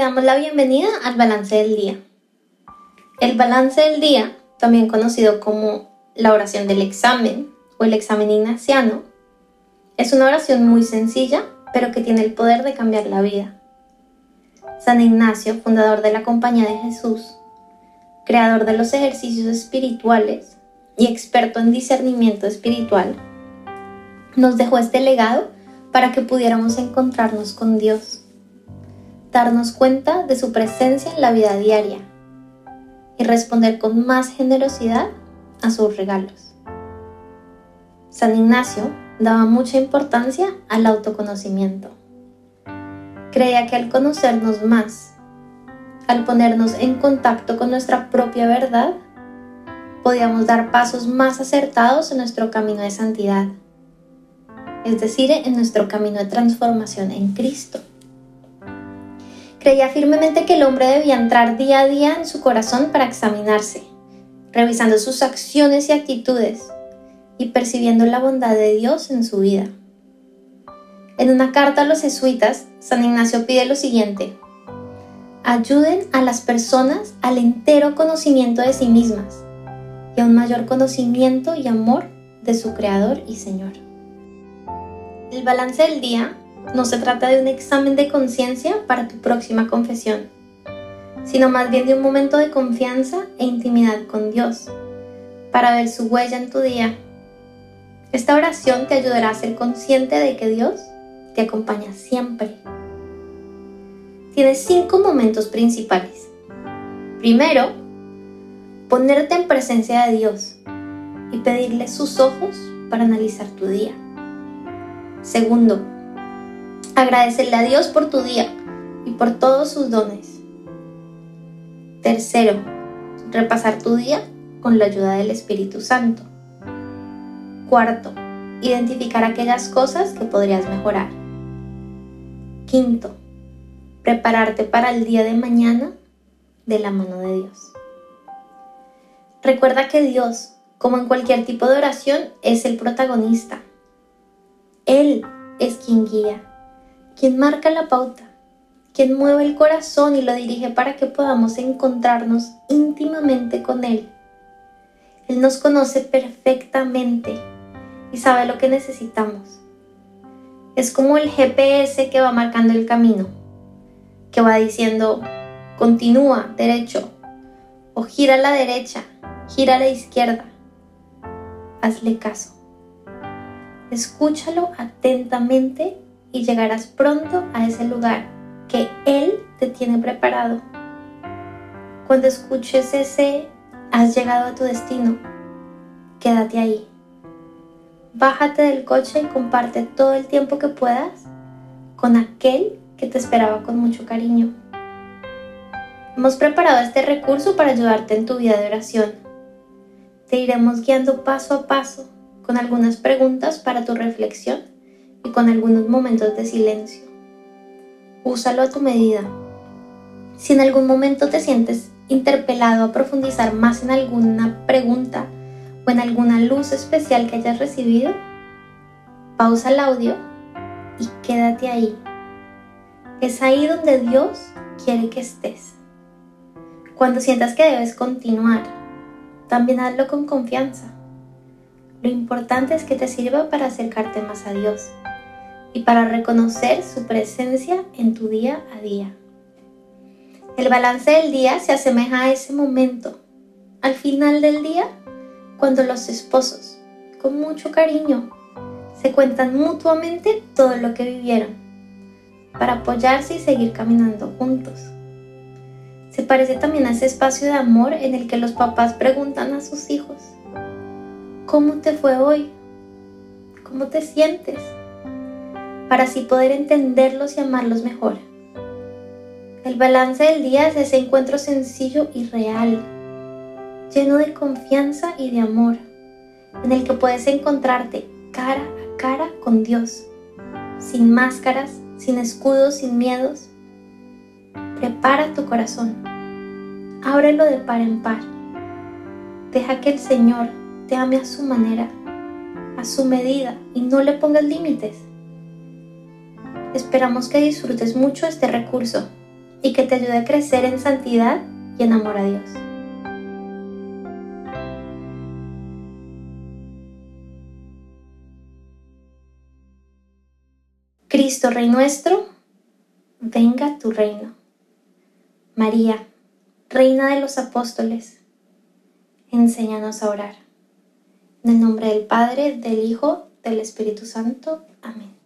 Damos la bienvenida al balance del día. El balance del día, también conocido como la oración del examen o el examen ignaciano, es una oración muy sencilla, pero que tiene el poder de cambiar la vida. San Ignacio, fundador de la Compañía de Jesús, creador de los ejercicios espirituales y experto en discernimiento espiritual, nos dejó este legado para que pudiéramos encontrarnos con Dios, darnos cuenta de su presencia en la vida diaria y responder con más generosidad a sus regalos. San Ignacio daba mucha importancia al autoconocimiento. Creía que al conocernos más, al ponernos en contacto con nuestra propia verdad, podíamos dar pasos más acertados en nuestro camino de santidad es decir, en nuestro camino de transformación en Cristo. Creía firmemente que el hombre debía entrar día a día en su corazón para examinarse, revisando sus acciones y actitudes y percibiendo la bondad de Dios en su vida. En una carta a los jesuitas, San Ignacio pide lo siguiente, ayuden a las personas al entero conocimiento de sí mismas y a un mayor conocimiento y amor de su Creador y Señor. El balance del día no se trata de un examen de conciencia para tu próxima confesión, sino más bien de un momento de confianza e intimidad con Dios, para ver su huella en tu día. Esta oración te ayudará a ser consciente de que Dios te acompaña siempre. Tienes cinco momentos principales. Primero, ponerte en presencia de Dios y pedirle sus ojos para analizar tu día. Segundo, agradecerle a Dios por tu día y por todos sus dones. Tercero, repasar tu día con la ayuda del Espíritu Santo. Cuarto, identificar aquellas cosas que podrías mejorar. Quinto, prepararte para el día de mañana de la mano de Dios. Recuerda que Dios, como en cualquier tipo de oración, es el protagonista él es quien guía, quien marca la pauta, quien mueve el corazón y lo dirige para que podamos encontrarnos íntimamente con Él. Él nos conoce perfectamente y sabe lo que necesitamos. Es como el GPS que va marcando el camino, que va diciendo, continúa derecho, o gira a la derecha, gira a la izquierda. Hazle caso. Escúchalo atentamente y llegarás pronto a ese lugar que Él te tiene preparado. Cuando escuches ese has llegado a tu destino, quédate ahí. Bájate del coche y comparte todo el tiempo que puedas con aquel que te esperaba con mucho cariño. Hemos preparado este recurso para ayudarte en tu vida de oración. Te iremos guiando paso a paso con algunas preguntas para tu reflexión y con algunos momentos de silencio. Úsalo a tu medida. Si en algún momento te sientes interpelado a profundizar más en alguna pregunta o en alguna luz especial que hayas recibido, pausa el audio y quédate ahí. Es ahí donde Dios quiere que estés. Cuando sientas que debes continuar, también hazlo con confianza lo importante es que te sirva para acercarte más a Dios y para reconocer su presencia en tu día a día. El balance del día se asemeja a ese momento, al final del día, cuando los esposos, con mucho cariño, se cuentan mutuamente todo lo que vivieron, para apoyarse y seguir caminando juntos. Se parece también a ese espacio de amor en el que los papás preguntan a sus hijos, ¿Cómo te fue hoy? ¿Cómo te sientes? Para así poder entenderlos y amarlos mejor. El balance del día es ese encuentro sencillo y real, lleno de confianza y de amor, en el que puedes encontrarte cara a cara con Dios, sin máscaras, sin escudos, sin miedos. Prepara tu corazón, ábrelo de par en par. Deja que el Señor te ame a su manera, a su medida y no le pongas límites. Esperamos que disfrutes mucho este recurso y que te ayude a crecer en santidad y en amor a Dios. Cristo Rey nuestro, venga tu reino. María, Reina de los Apóstoles, enséñanos a orar. En el nombre del Padre, del Hijo, del Espíritu Santo. Amén.